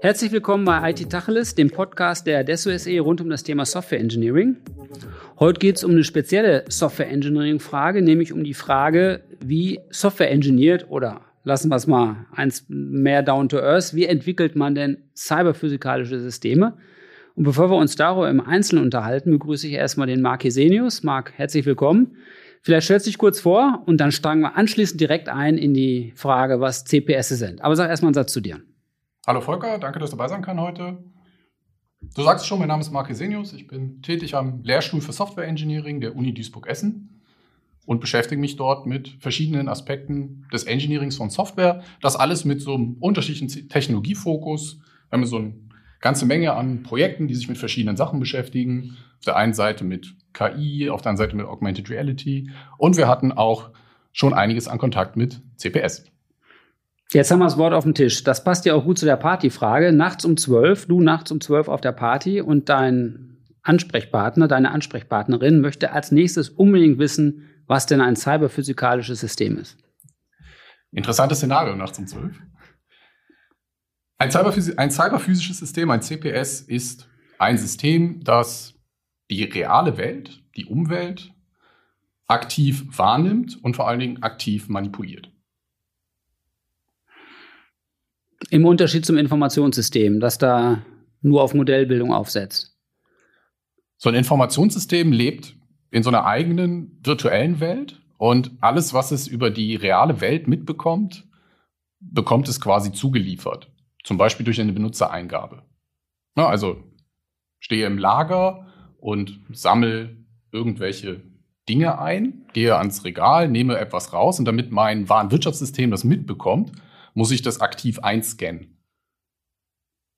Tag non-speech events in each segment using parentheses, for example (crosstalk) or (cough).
Herzlich willkommen bei IT Tacheles, dem Podcast der Adesso SE rund um das Thema Software Engineering. Heute geht es um eine spezielle Software Engineering Frage, nämlich um die Frage, wie Software engineert oder lassen wir es mal eins mehr down to earth, wie entwickelt man denn cyberphysikalische Systeme? Und bevor wir uns darüber im Einzelnen unterhalten, begrüße ich erstmal den Marc Hesenius. Marc, herzlich willkommen. Vielleicht stellst du dich kurz vor und dann steigen wir anschließend direkt ein in die Frage, was CPS sind. Aber sag erstmal einen Satz zu dir. Hallo Volker, danke, dass du dabei sein kann heute. Du sagst es schon, mein Name ist Marc Hesenius. Ich bin tätig am Lehrstuhl für Software Engineering der Uni Duisburg-Essen und beschäftige mich dort mit verschiedenen Aspekten des Engineerings von Software. Das alles mit so einem unterschiedlichen Technologiefokus. Wir haben so eine ganze Menge an Projekten, die sich mit verschiedenen Sachen beschäftigen. Auf der einen Seite mit KI, auf der anderen Seite mit Augmented Reality. Und wir hatten auch schon einiges an Kontakt mit CPS. Jetzt haben wir das Wort auf dem Tisch. Das passt ja auch gut zu der Partyfrage. Nachts um zwölf, du nachts um zwölf auf der Party und dein Ansprechpartner, deine Ansprechpartnerin möchte als nächstes unbedingt wissen, was denn ein cyberphysikalisches System ist. Interessantes Szenario nachts um zwölf. Ein, Cyberphysi ein cyberphysisches System, ein CPS, ist ein System, das die reale Welt, die Umwelt aktiv wahrnimmt und vor allen Dingen aktiv manipuliert. Im Unterschied zum Informationssystem, das da nur auf Modellbildung aufsetzt. So ein Informationssystem lebt in so einer eigenen virtuellen Welt und alles, was es über die reale Welt mitbekommt, bekommt es quasi zugeliefert. Zum Beispiel durch eine Benutzereingabe. Na, also stehe im Lager und sammle irgendwelche Dinge ein, gehe ans Regal, nehme etwas raus und damit mein Warenwirtschaftssystem das mitbekommt, muss ich das aktiv einscannen.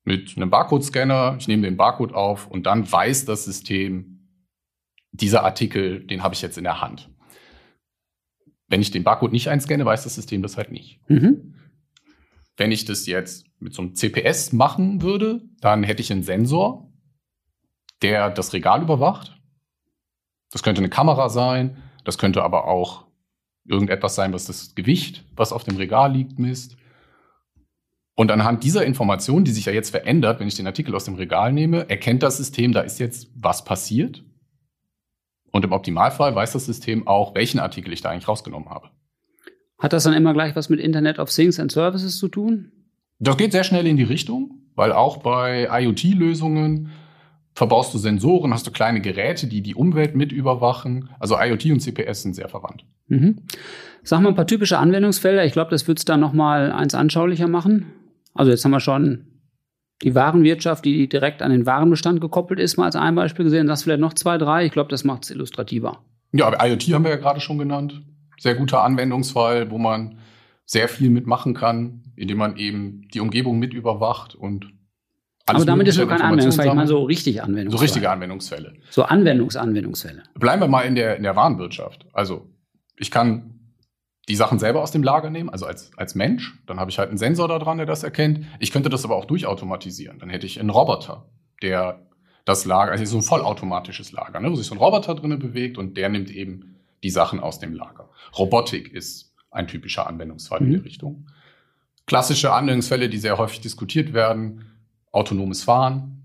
Mit einem Barcode-Scanner, ich nehme den Barcode auf und dann weiß das System, dieser Artikel, den habe ich jetzt in der Hand. Wenn ich den Barcode nicht einscanne, weiß das System das halt nicht. Mhm. Wenn ich das jetzt mit so einem CPS machen würde, dann hätte ich einen Sensor, der das Regal überwacht. Das könnte eine Kamera sein, das könnte aber auch irgendetwas sein, was das Gewicht, was auf dem Regal liegt, misst. Und anhand dieser Information, die sich ja jetzt verändert, wenn ich den Artikel aus dem Regal nehme, erkennt das System, da ist jetzt was passiert. Und im Optimalfall weiß das System auch, welchen Artikel ich da eigentlich rausgenommen habe. Hat das dann immer gleich was mit Internet of Things and Services zu tun? Das geht sehr schnell in die Richtung, weil auch bei IoT-Lösungen verbaust du Sensoren, hast du kleine Geräte, die die Umwelt mit überwachen. Also IoT und CPS sind sehr verwandt. Mhm. Sag mal ein paar typische Anwendungsfelder. Ich glaube, das wird es da noch mal eins anschaulicher machen. Also jetzt haben wir schon die Warenwirtschaft, die direkt an den Warenbestand gekoppelt ist, mal als ein Beispiel gesehen. Das vielleicht noch zwei, drei. Ich glaube, das macht es illustrativer. Ja, aber IoT haben wir ja gerade schon genannt. Sehr guter Anwendungsfall, wo man sehr viel mitmachen kann, indem man eben die Umgebung mit überwacht und alles Aber damit ist noch kein Anwendungsfall. Ich meine so richtig Anwendungsfälle. So richtige Anwendungsfälle. So Anwendungsanwendungsfälle. Bleiben wir mal in der, in der Warenwirtschaft. Also ich kann die Sachen selber aus dem Lager nehmen, also als, als Mensch. Dann habe ich halt einen Sensor da dran, der das erkennt. Ich könnte das aber auch durchautomatisieren. Dann hätte ich einen Roboter, der das Lager, also so ein vollautomatisches Lager, ne, wo sich so ein Roboter drinnen bewegt und der nimmt eben die Sachen aus dem Lager. Robotik ist ein typischer Anwendungsfall mhm. in der Richtung. Klassische Anwendungsfälle, die sehr häufig diskutiert werden, autonomes Fahren.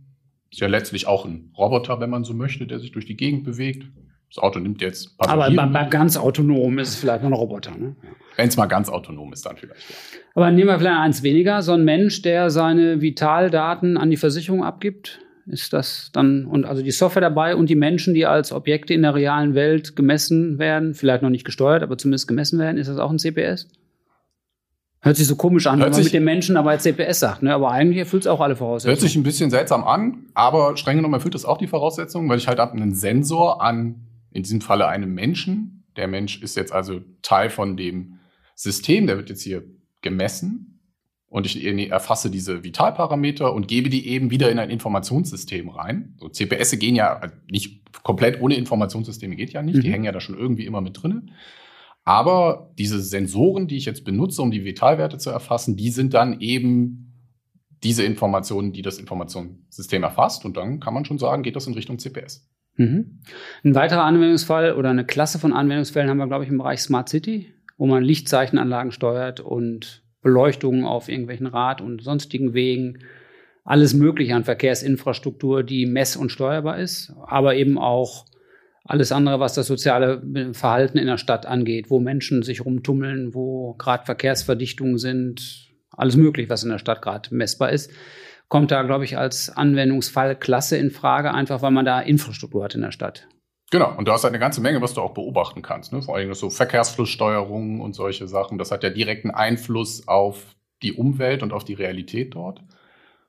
Ist ja letztlich auch ein Roboter, wenn man so möchte, der sich durch die Gegend bewegt. Das Auto nimmt jetzt Passagiere. Aber bei, bei ganz autonom ist es vielleicht noch ein Roboter. Ne? Wenn es mal ganz autonom ist, dann vielleicht. Ja. Aber nehmen wir vielleicht eins weniger. So ein Mensch, der seine Vitaldaten an die Versicherung abgibt, ist das dann, und also die Software dabei und die Menschen, die als Objekte in der realen Welt gemessen werden, vielleicht noch nicht gesteuert, aber zumindest gemessen werden, ist das auch ein CPS? Hört sich so komisch an, Hört wenn man mit den Menschen aber als CPS sagt, ne? aber eigentlich erfüllt es auch alle Voraussetzungen. Hört sich ein bisschen seltsam an, aber streng genommen erfüllt es auch die Voraussetzungen, weil ich halt habe einen Sensor an in diesem Falle einem Menschen. Der Mensch ist jetzt also Teil von dem System, der wird jetzt hier gemessen und ich erfasse diese Vitalparameter und gebe die eben wieder in ein Informationssystem rein. So CPS gehen ja also nicht komplett ohne Informationssysteme geht ja nicht, mhm. die hängen ja da schon irgendwie immer mit drin. Aber diese Sensoren, die ich jetzt benutze, um die Vitalwerte zu erfassen, die sind dann eben diese Informationen, die das Informationssystem erfasst. Und dann kann man schon sagen, geht das in Richtung CPS. Mhm. Ein weiterer Anwendungsfall oder eine Klasse von Anwendungsfällen haben wir, glaube ich, im Bereich Smart City wo man Lichtzeichenanlagen steuert und Beleuchtungen auf irgendwelchen Rad- und sonstigen Wegen. Alles Mögliche an Verkehrsinfrastruktur, die mess- und steuerbar ist, aber eben auch alles andere, was das soziale Verhalten in der Stadt angeht, wo Menschen sich rumtummeln, wo gerade Verkehrsverdichtungen sind, alles möglich, was in der Stadt gerade messbar ist, kommt da, glaube ich, als Anwendungsfall klasse in Frage, einfach weil man da Infrastruktur hat in der Stadt. Genau, und du hast halt eine ganze Menge, was du auch beobachten kannst. Ne? Vor allem so Verkehrsflusssteuerung und solche Sachen. Das hat ja direkten Einfluss auf die Umwelt und auf die Realität dort.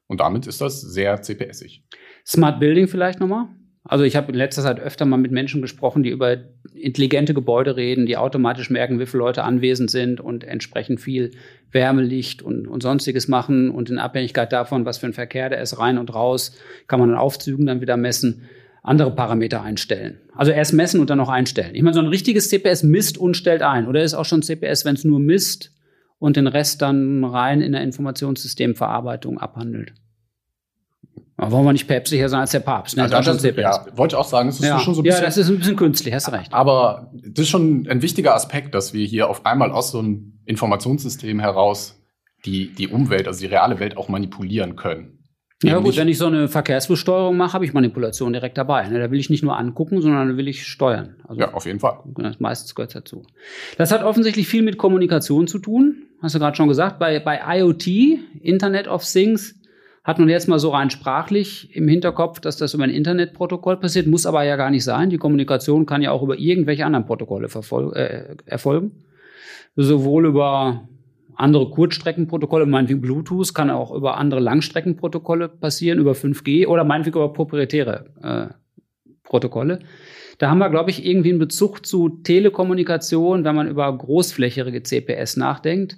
Und damit ist das sehr CPSig. Smart Building vielleicht nochmal? Also ich habe in letzter Zeit öfter mal mit Menschen gesprochen, die über intelligente Gebäude reden, die automatisch merken, wie viele Leute anwesend sind und entsprechend viel Wärmelicht und, und sonstiges machen. Und in Abhängigkeit davon, was für ein Verkehr der ist, rein und raus, kann man an Aufzügen dann wieder messen, andere Parameter einstellen. Also erst messen und dann noch einstellen. Ich meine, so ein richtiges CPS misst und stellt ein. Oder ist auch schon CPS, wenn es nur misst und den Rest dann rein in der Informationssystemverarbeitung abhandelt. Aber wollen wir nicht päpstlicher sein als der Papst? Ne? Ja, das, ja, wollte ich auch sagen, es ist ja. schon so ein bisschen. Ja, das ist ein bisschen künstlich, hast recht. Aber das ist schon ein wichtiger Aspekt, dass wir hier auf einmal aus so einem Informationssystem heraus die, die Umwelt, also die reale Welt auch manipulieren können. Ja gut, wenn ich so eine Verkehrsflusssteuerung mache, habe ich Manipulation direkt dabei. Ne? Da will ich nicht nur angucken, sondern da will ich steuern. Also, ja, auf jeden Fall. Das meistens gehört dazu. Das hat offensichtlich viel mit Kommunikation zu tun. Hast du gerade schon gesagt. Bei, bei IoT, Internet of Things, hat man jetzt mal so rein sprachlich im Hinterkopf, dass das über ein Internetprotokoll passiert, muss aber ja gar nicht sein. Die Kommunikation kann ja auch über irgendwelche anderen Protokolle äh, erfolgen. Sowohl über andere Kurzstreckenprotokolle, meinetwegen Bluetooth, kann auch über andere Langstreckenprotokolle passieren, über 5G oder meinetwegen über proprietäre äh, Protokolle. Da haben wir, glaube ich, irgendwie einen Bezug zu Telekommunikation, wenn man über großflächige CPS nachdenkt.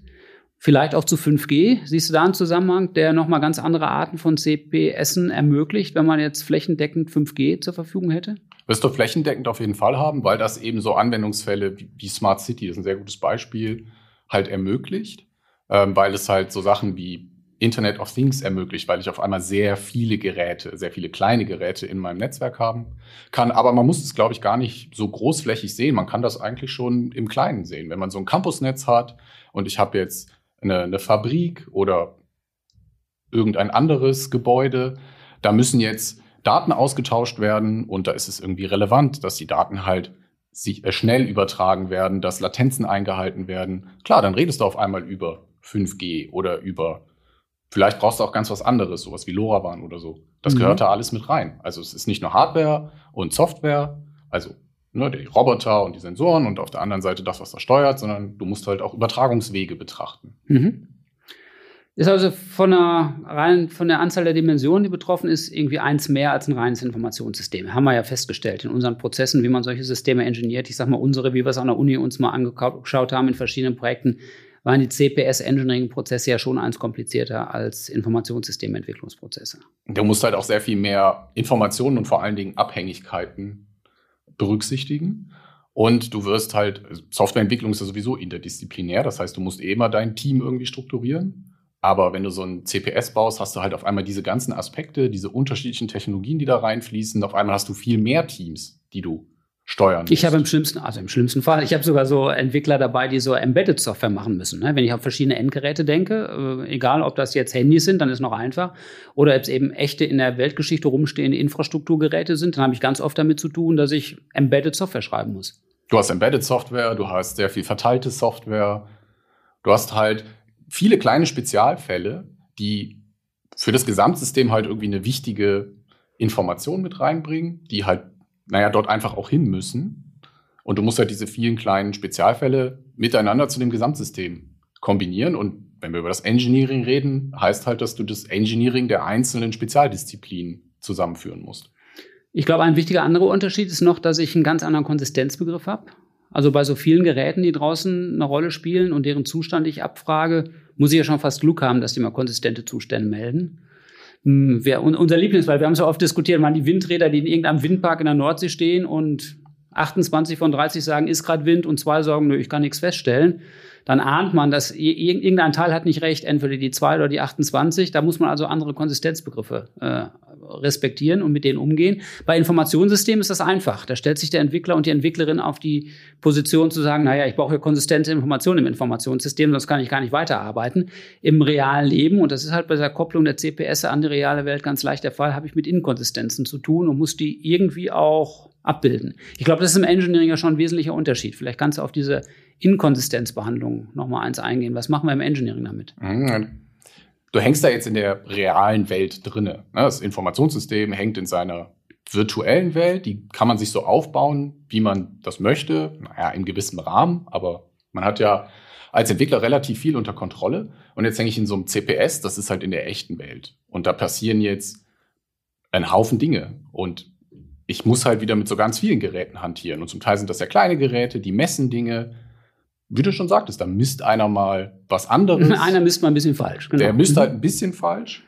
Vielleicht auch zu 5G. Siehst du da einen Zusammenhang, der nochmal ganz andere Arten von CPSen ermöglicht, wenn man jetzt flächendeckend 5G zur Verfügung hätte? Wirst du flächendeckend auf jeden Fall haben, weil das eben so Anwendungsfälle wie Smart City, ist ein sehr gutes Beispiel, halt ermöglicht, ähm, weil es halt so Sachen wie Internet of Things ermöglicht, weil ich auf einmal sehr viele Geräte, sehr viele kleine Geräte in meinem Netzwerk haben kann. Aber man muss es, glaube ich, gar nicht so großflächig sehen. Man kann das eigentlich schon im Kleinen sehen. Wenn man so ein Campusnetz hat und ich habe jetzt eine, eine Fabrik oder irgendein anderes Gebäude. Da müssen jetzt Daten ausgetauscht werden und da ist es irgendwie relevant, dass die Daten halt sich äh, schnell übertragen werden, dass Latenzen eingehalten werden. Klar, dann redest du auf einmal über 5G oder über vielleicht brauchst du auch ganz was anderes, sowas wie LoRaWAN oder so. Das mhm. gehört da alles mit rein. Also es ist nicht nur Hardware und Software, also ne, die Roboter und die Sensoren und auf der anderen Seite das, was da steuert, sondern du musst halt auch Übertragungswege betrachten. Mhm. Ist also von der, rein, von der Anzahl der Dimensionen, die betroffen ist, irgendwie eins mehr als ein reines Informationssystem. Haben wir ja festgestellt in unseren Prozessen, wie man solche Systeme engineert. Ich sag mal, unsere, wie wir es an der Uni uns mal angeschaut haben in verschiedenen Projekten, waren die CPS-Engineering-Prozesse ja schon eins komplizierter als Informationssystementwicklungsprozesse. Du musst halt auch sehr viel mehr Informationen und vor allen Dingen Abhängigkeiten berücksichtigen. Und du wirst halt, Softwareentwicklung ist ja sowieso interdisziplinär, das heißt, du musst eh immer dein Team irgendwie strukturieren. Aber wenn du so ein CPS baust, hast du halt auf einmal diese ganzen Aspekte, diese unterschiedlichen Technologien, die da reinfließen. Auf einmal hast du viel mehr Teams, die du steuern musst. Ich habe im schlimmsten, also im schlimmsten Fall, ich habe sogar so Entwickler dabei, die so Embedded Software machen müssen. Ne? Wenn ich auf verschiedene Endgeräte denke, äh, egal ob das jetzt Handys sind, dann ist noch einfach, oder ob es eben echte in der Weltgeschichte rumstehende Infrastrukturgeräte sind, dann habe ich ganz oft damit zu tun, dass ich Embedded Software schreiben muss. Du hast Embedded Software, du hast sehr viel verteilte Software, du hast halt viele kleine Spezialfälle, die für das Gesamtsystem halt irgendwie eine wichtige Information mit reinbringen, die halt naja, dort einfach auch hin müssen. Und du musst halt diese vielen kleinen Spezialfälle miteinander zu dem Gesamtsystem kombinieren. Und wenn wir über das Engineering reden, heißt halt, dass du das Engineering der einzelnen Spezialdisziplinen zusammenführen musst. Ich glaube, ein wichtiger anderer Unterschied ist noch, dass ich einen ganz anderen Konsistenzbegriff habe. Also bei so vielen Geräten, die draußen eine Rolle spielen und deren Zustand ich abfrage, muss ich ja schon fast Glück haben, dass die mal konsistente Zustände melden. Hm, wer, unser Lieblingsfall, wir haben so oft diskutiert, waren die Windräder, die in irgendeinem Windpark in der Nordsee stehen und 28 von 30 sagen, ist gerade Wind und zwei sagen, nö, ich kann nichts feststellen, dann ahnt man, dass irgendein Teil hat nicht recht, entweder die zwei oder die 28. Da muss man also andere Konsistenzbegriffe äh, respektieren und mit denen umgehen. Bei Informationssystemen ist das einfach. Da stellt sich der Entwickler und die Entwicklerin auf die Position zu sagen, naja, ich brauche ja konsistente Informationen im Informationssystem, sonst kann ich gar nicht weiterarbeiten. Im realen Leben, und das ist halt bei der Kopplung der CPS an die reale Welt ganz leicht der Fall, habe ich mit Inkonsistenzen zu tun und muss die irgendwie auch abbilden. Ich glaube, das ist im Engineering ja schon ein wesentlicher Unterschied. Vielleicht kannst du auf diese Inkonsistenzbehandlung noch mal eins eingehen. Was machen wir im Engineering damit? Mhm. Du hängst da jetzt in der realen Welt drinne. Ne? Das Informationssystem hängt in seiner virtuellen Welt. Die kann man sich so aufbauen, wie man das möchte. Naja, in gewissem Rahmen. Aber man hat ja als Entwickler relativ viel unter Kontrolle. Und jetzt hänge ich in so einem CPS. Das ist halt in der echten Welt. Und da passieren jetzt ein Haufen Dinge. Und ich muss halt wieder mit so ganz vielen Geräten hantieren. Und zum Teil sind das ja kleine Geräte, die messen Dinge, wie du schon sagtest, da misst einer mal was anderes. (laughs) Einer misst mal ein bisschen falsch. Genau. Der misst halt ein bisschen falsch.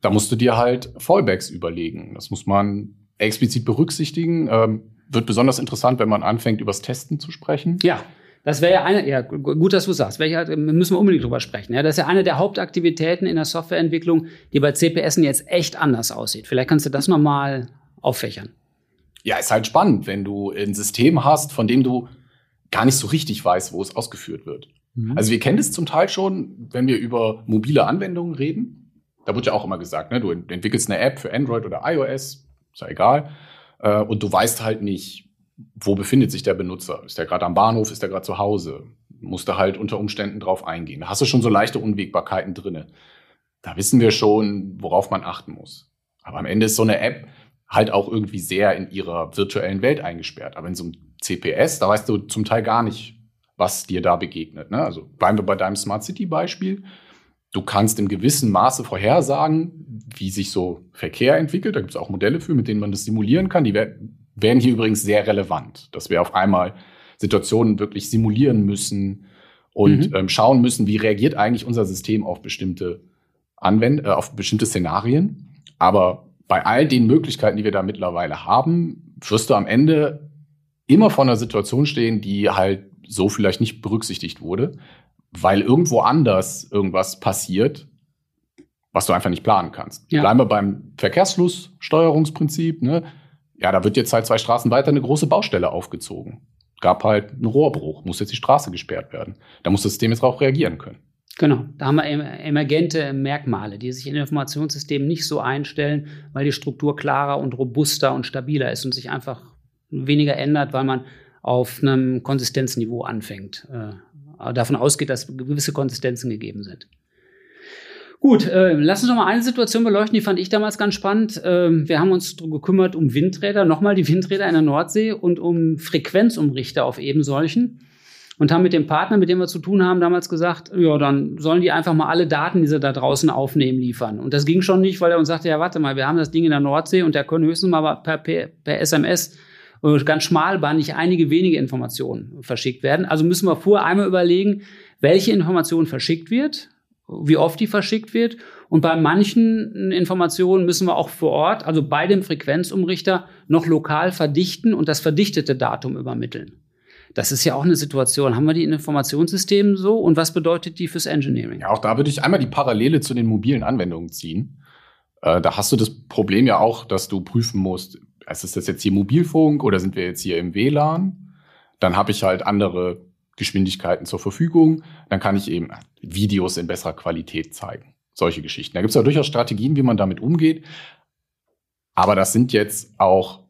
Da musst du dir halt Fallbacks überlegen. Das muss man explizit berücksichtigen. Ähm, wird besonders interessant, wenn man anfängt, übers Testen zu sprechen. Ja. Das wäre ja eine, ja, gut, dass du sagst, ja, müssen wir unbedingt drüber sprechen. Ja, das ist ja eine der Hauptaktivitäten in der Softwareentwicklung, die bei CPS jetzt echt anders aussieht. Vielleicht kannst du das nochmal auffächern. Ja, ist halt spannend, wenn du ein System hast, von dem du gar nicht so richtig weiß, wo es ausgeführt wird. Mhm. Also wir kennen das zum Teil schon, wenn wir über mobile Anwendungen reden. Da wird ja auch immer gesagt, ne, du entwickelst eine App für Android oder iOS, ist ja egal. Äh, und du weißt halt nicht, wo befindet sich der Benutzer. Ist der gerade am Bahnhof, ist der gerade zu Hause? Musst du halt unter Umständen drauf eingehen. Da hast du schon so leichte Unwägbarkeiten drinne. Da wissen wir schon, worauf man achten muss. Aber am Ende ist so eine App halt auch irgendwie sehr in ihrer virtuellen Welt eingesperrt. Aber in so einem CPS, da weißt du zum Teil gar nicht, was dir da begegnet. Ne? Also bleiben wir bei deinem Smart City Beispiel. Du kannst im gewissen Maße vorhersagen, wie sich so Verkehr entwickelt. Da gibt es auch Modelle für, mit denen man das simulieren kann. Die werden hier übrigens sehr relevant, dass wir auf einmal Situationen wirklich simulieren müssen und mhm. ähm, schauen müssen, wie reagiert eigentlich unser System auf bestimmte Anwend äh, auf bestimmte Szenarien. Aber bei all den Möglichkeiten, die wir da mittlerweile haben, wirst du am Ende immer vor einer Situation stehen, die halt so vielleicht nicht berücksichtigt wurde, weil irgendwo anders irgendwas passiert, was du einfach nicht planen kannst. Ja. Bleiben wir beim Verkehrsflusssteuerungsprinzip. Ne? Ja, da wird jetzt halt zwei Straßen weiter eine große Baustelle aufgezogen. Gab halt einen Rohrbruch, muss jetzt die Straße gesperrt werden. Da muss das System jetzt auch reagieren können. Genau, da haben wir emergente Merkmale, die sich in Informationssystemen nicht so einstellen, weil die Struktur klarer und robuster und stabiler ist und sich einfach weniger ändert, weil man auf einem Konsistenzniveau anfängt. Äh, davon ausgeht, dass gewisse Konsistenzen gegeben sind. Gut, äh, lass uns noch mal eine Situation beleuchten, die fand ich damals ganz spannend. Äh, wir haben uns gekümmert um Windräder, nochmal die Windräder in der Nordsee und um Frequenzumrichter auf eben solchen und haben mit dem Partner, mit dem wir zu tun haben, damals gesagt, ja, dann sollen die einfach mal alle Daten, die sie da draußen aufnehmen, liefern. Und das ging schon nicht, weil er uns sagte, ja, warte mal, wir haben das Ding in der Nordsee und der können höchstens mal per, per, per SMS ganz schmalbandig einige wenige Informationen verschickt werden. Also müssen wir vorher einmal überlegen, welche Information verschickt wird, wie oft die verschickt wird. Und bei manchen Informationen müssen wir auch vor Ort, also bei dem Frequenzumrichter, noch lokal verdichten und das verdichtete Datum übermitteln. Das ist ja auch eine Situation. Haben wir die in Informationssystemen so? Und was bedeutet die fürs Engineering? Ja, auch da würde ich einmal die Parallele zu den mobilen Anwendungen ziehen. Äh, da hast du das Problem ja auch, dass du prüfen musst, ist das jetzt hier Mobilfunk oder sind wir jetzt hier im WLAN? Dann habe ich halt andere Geschwindigkeiten zur Verfügung. Dann kann ich eben Videos in besserer Qualität zeigen. Solche Geschichten. Da gibt es ja durchaus Strategien, wie man damit umgeht. Aber das sind jetzt auch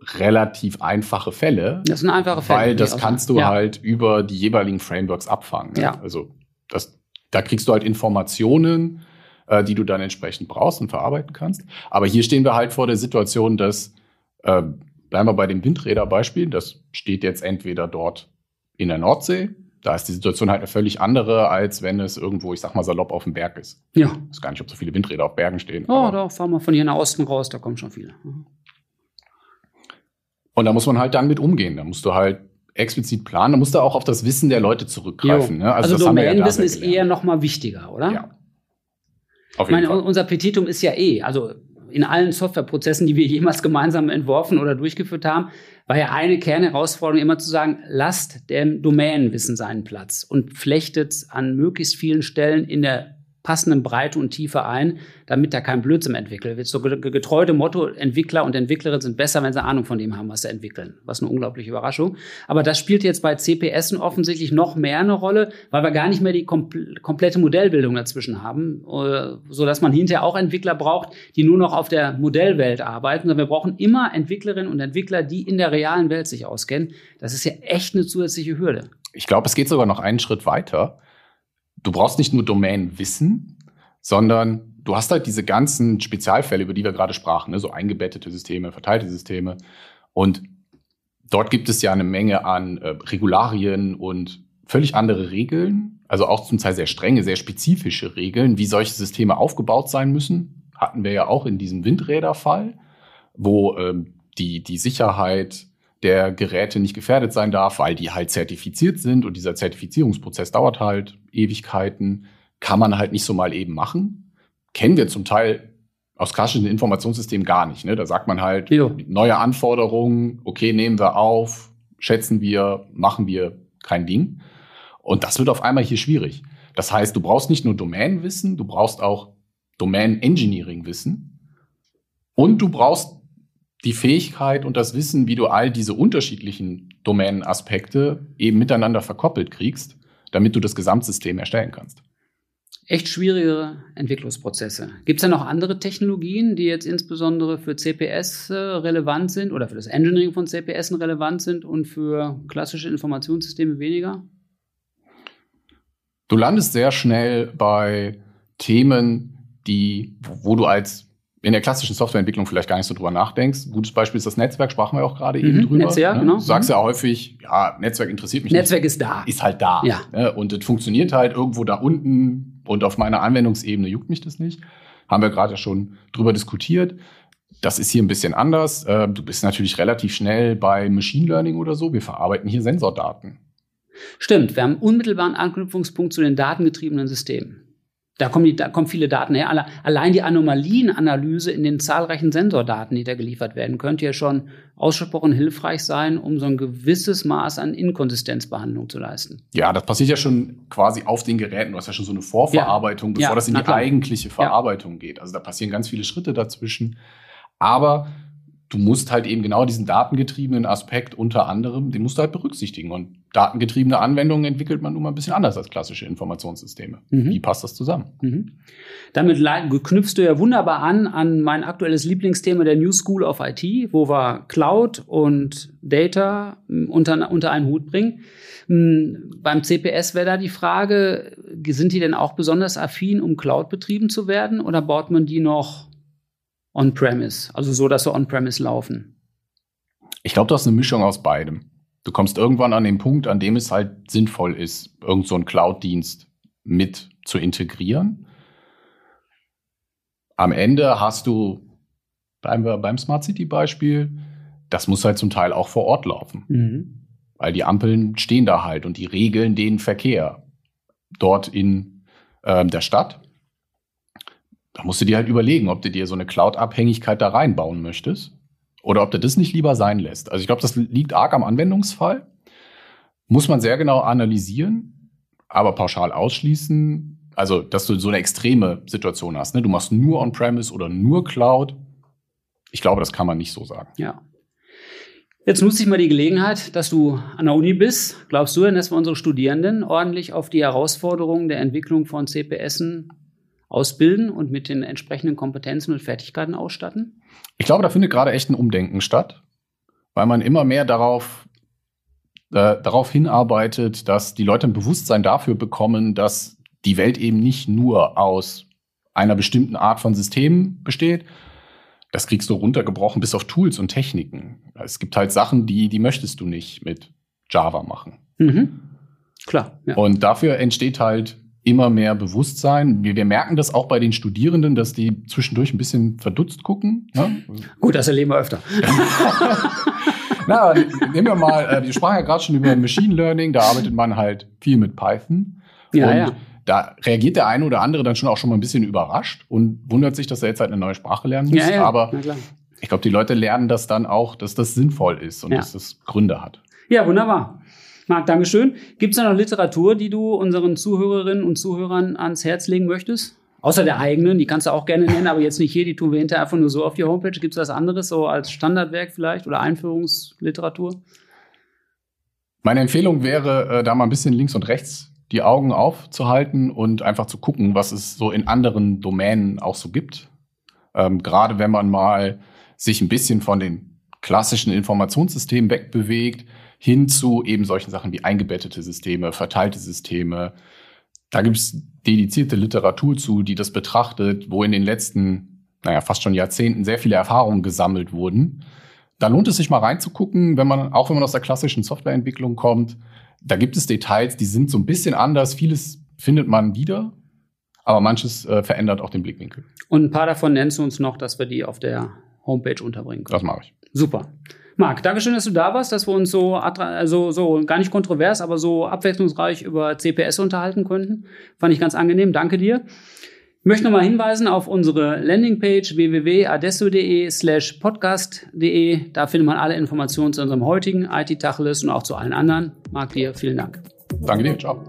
relativ einfache Fälle. Das sind einfache Fälle. Weil das kannst du ja. halt über die jeweiligen Frameworks abfangen. Ne? Ja. Also das, da kriegst du halt Informationen, äh, die du dann entsprechend brauchst und verarbeiten kannst. Aber hier stehen wir halt vor der Situation, dass, äh, bleiben wir bei dem Windräderbeispiel, das steht jetzt entweder dort in der Nordsee, da ist die Situation halt eine völlig andere, als wenn es irgendwo, ich sag mal salopp, auf dem Berg ist. Ja. Ich weiß gar nicht, ob so viele Windräder auf Bergen stehen. Oh, doch, fahren wir von hier nach Osten raus, da kommen schon viele. Mhm. Und da muss man halt dann mit umgehen. Da musst du halt explizit planen. Da musst du auch auf das Wissen der Leute zurückgreifen. Ne? Also, also Domänenwissen ja ist eher noch mal wichtiger, oder? Ja. Auf jeden ich meine, Fall. unser Petitum ist ja eh, also in allen Softwareprozessen, die wir jemals (laughs) gemeinsam entworfen oder durchgeführt haben, war ja eine Kernherausforderung immer zu sagen, lasst dem Domänenwissen seinen Platz und flechtet an möglichst vielen Stellen in der passenden Breite und Tiefe ein, damit da kein Blödsinn entwickelt wird. So getreute Motto, Entwickler und Entwicklerinnen sind besser, wenn sie Ahnung von dem haben, was sie entwickeln. Was eine unglaubliche Überraschung. Aber das spielt jetzt bei CPS offensichtlich noch mehr eine Rolle, weil wir gar nicht mehr die komplette Modellbildung dazwischen haben, äh, so dass man hinterher auch Entwickler braucht, die nur noch auf der Modellwelt arbeiten, sondern wir brauchen immer Entwicklerinnen und Entwickler, die in der realen Welt sich auskennen. Das ist ja echt eine zusätzliche Hürde. Ich glaube, es geht sogar noch einen Schritt weiter du brauchst nicht nur Domänenwissen, sondern du hast halt diese ganzen Spezialfälle, über die wir gerade sprachen, ne? so eingebettete Systeme, verteilte Systeme. Und dort gibt es ja eine Menge an äh, Regularien und völlig andere Regeln, also auch zum Teil sehr strenge, sehr spezifische Regeln, wie solche Systeme aufgebaut sein müssen. Hatten wir ja auch in diesem Windräderfall, wo ähm, die, die Sicherheit der Geräte nicht gefährdet sein darf, weil die halt zertifiziert sind und dieser Zertifizierungsprozess dauert halt Ewigkeiten, kann man halt nicht so mal eben machen. Kennen wir zum Teil aus klassischen Informationssystemen gar nicht. Ne? Da sagt man halt, jo. neue Anforderungen, okay, nehmen wir auf, schätzen wir, machen wir kein Ding. Und das wird auf einmal hier schwierig. Das heißt, du brauchst nicht nur Domänenwissen, du brauchst auch Domain-Engineering-Wissen und du brauchst die Fähigkeit und das Wissen, wie du all diese unterschiedlichen Domänenaspekte eben miteinander verkoppelt kriegst, damit du das Gesamtsystem erstellen kannst. Echt schwierige Entwicklungsprozesse. Gibt es da noch andere Technologien, die jetzt insbesondere für CPS äh, relevant sind oder für das Engineering von CPS relevant sind und für klassische Informationssysteme weniger? Du landest sehr schnell bei Themen, die, wo du als in der klassischen Softwareentwicklung vielleicht gar nicht so drüber nachdenkst. Ein gutes Beispiel ist das Netzwerk, sprachen wir auch gerade mhm, eben drüber. Netzwerk, ne? genau. Du sagst ja häufig, ja, Netzwerk interessiert mich Netzwerk nicht. Netzwerk ist da. Ist halt da. Ja. Ne? Und es funktioniert halt irgendwo da unten und auf meiner Anwendungsebene juckt mich das nicht. Haben wir gerade schon drüber diskutiert. Das ist hier ein bisschen anders. Äh, du bist natürlich relativ schnell bei Machine Learning oder so. Wir verarbeiten hier Sensordaten. Stimmt, wir haben unmittelbaren Anknüpfungspunkt zu den datengetriebenen Systemen. Da kommen, die, da kommen viele Daten her. Allein die Anomalienanalyse in den zahlreichen Sensordaten, die da geliefert werden, könnte ja schon ausgesprochen hilfreich sein, um so ein gewisses Maß an Inkonsistenzbehandlung zu leisten. Ja, das passiert ja schon quasi auf den Geräten. Du hast ja schon so eine Vorverarbeitung, ja. bevor ja, das in die klar. eigentliche Verarbeitung ja. geht. Also da passieren ganz viele Schritte dazwischen. Aber du musst halt eben genau diesen datengetriebenen Aspekt unter anderem, den musst du halt berücksichtigen. Und datengetriebene Anwendungen entwickelt man nun mal ein bisschen anders als klassische Informationssysteme. Mhm. Wie passt das zusammen? Mhm. Damit knüpfst du ja wunderbar an an mein aktuelles Lieblingsthema der New School of IT, wo wir Cloud und Data hm, unter, unter einen Hut bringen. Hm, beim CPS wäre da die Frage, sind die denn auch besonders affin, um Cloud betrieben zu werden oder baut man die noch on-premise, also so, dass sie on-premise laufen? Ich glaube, das ist eine Mischung aus beidem. Du kommst irgendwann an den Punkt, an dem es halt sinnvoll ist, irgend so Cloud-Dienst mit zu integrieren. Am Ende hast du, bleiben wir beim Smart City-Beispiel, das muss halt zum Teil auch vor Ort laufen. Mhm. Weil die Ampeln stehen da halt und die regeln den Verkehr dort in äh, der Stadt da musst du dir halt überlegen, ob du dir so eine Cloud-Abhängigkeit da reinbauen möchtest oder ob du das nicht lieber sein lässt. Also ich glaube, das liegt arg am Anwendungsfall. Muss man sehr genau analysieren, aber pauschal ausschließen. Also, dass du so eine extreme Situation hast. Ne? Du machst nur On-Premise oder nur Cloud. Ich glaube, das kann man nicht so sagen. Ja. Jetzt nutze ich mal die Gelegenheit, dass du an der Uni bist. Glaubst du denn, dass wir unsere Studierenden ordentlich auf die Herausforderungen der Entwicklung von CPSen ausbilden und mit den entsprechenden Kompetenzen und Fertigkeiten ausstatten? Ich glaube, da findet gerade echt ein Umdenken statt, weil man immer mehr darauf, äh, darauf hinarbeitet, dass die Leute ein Bewusstsein dafür bekommen, dass die Welt eben nicht nur aus einer bestimmten Art von Systemen besteht. Das kriegst du runtergebrochen bis auf Tools und Techniken. Es gibt halt Sachen, die, die möchtest du nicht mit Java machen. Mhm. Klar. Ja. Und dafür entsteht halt immer mehr Bewusstsein. Wir, wir, merken das auch bei den Studierenden, dass die zwischendurch ein bisschen verdutzt gucken. Ne? Gut, das erleben wir öfter. (laughs) Na, nehmen wir mal, äh, wir sprachen ja gerade schon über Machine Learning, da arbeitet man halt viel mit Python. Ja, und ja. da reagiert der eine oder andere dann schon auch schon mal ein bisschen überrascht und wundert sich, dass er jetzt halt eine neue Sprache lernen muss. Ja, ja, Aber ich glaube, die Leute lernen das dann auch, dass das sinnvoll ist und Ja. dass das Gründe hat. Ja, wunderbar. Marc, Dankeschön. Gibt es da noch Literatur, die du unseren Zuhörerinnen und Zuhörern ans Herz legen möchtest? Außer der eigenen, die kannst du auch gerne nennen, aber jetzt nicht hier, die tun wir hinterher einfach nur so auf die Homepage. Gibt es was anderes, so als Standardwerk vielleicht oder Einführungsliteratur? Meine Empfehlung wäre, äh, da mal ein bisschen links und rechts die Augen aufzuhalten und einfach zu gucken, was es so in anderen Domänen auch so gibt. Ähm, gerade wenn man mal sich ein bisschen von den klassischen Informationssystemen wegbewegt, hin zu eben solchen Sachen wie eingebettete Systeme, verteilte Systeme. Da gibt es dedizierte Literatur zu, die das betrachtet, wo in den letzten, naja, fast schon Jahrzehnten sehr viele Erfahrungen gesammelt wurden. Da lohnt es sich mal reinzugucken, wenn man, auch wenn man aus der klassischen Softwareentwicklung kommt. Da gibt es Details, die sind so ein bisschen anders. Vieles findet man wieder, aber manches äh, verändert auch den Blickwinkel. Und ein paar davon nennst du uns noch, dass wir die auf der Homepage unterbringen können. Das mache ich. Super. Marc, Dankeschön, dass du da warst, dass wir uns so, also so gar nicht kontrovers, aber so abwechslungsreich über CPS unterhalten konnten. Fand ich ganz angenehm. Danke dir. Ich möchte nochmal hinweisen auf unsere Landingpage www.adesso.de slash podcast.de. Da findet man alle Informationen zu unserem heutigen IT-Tacheles und auch zu allen anderen. Marc, dir vielen Dank. Danke dir. Ciao.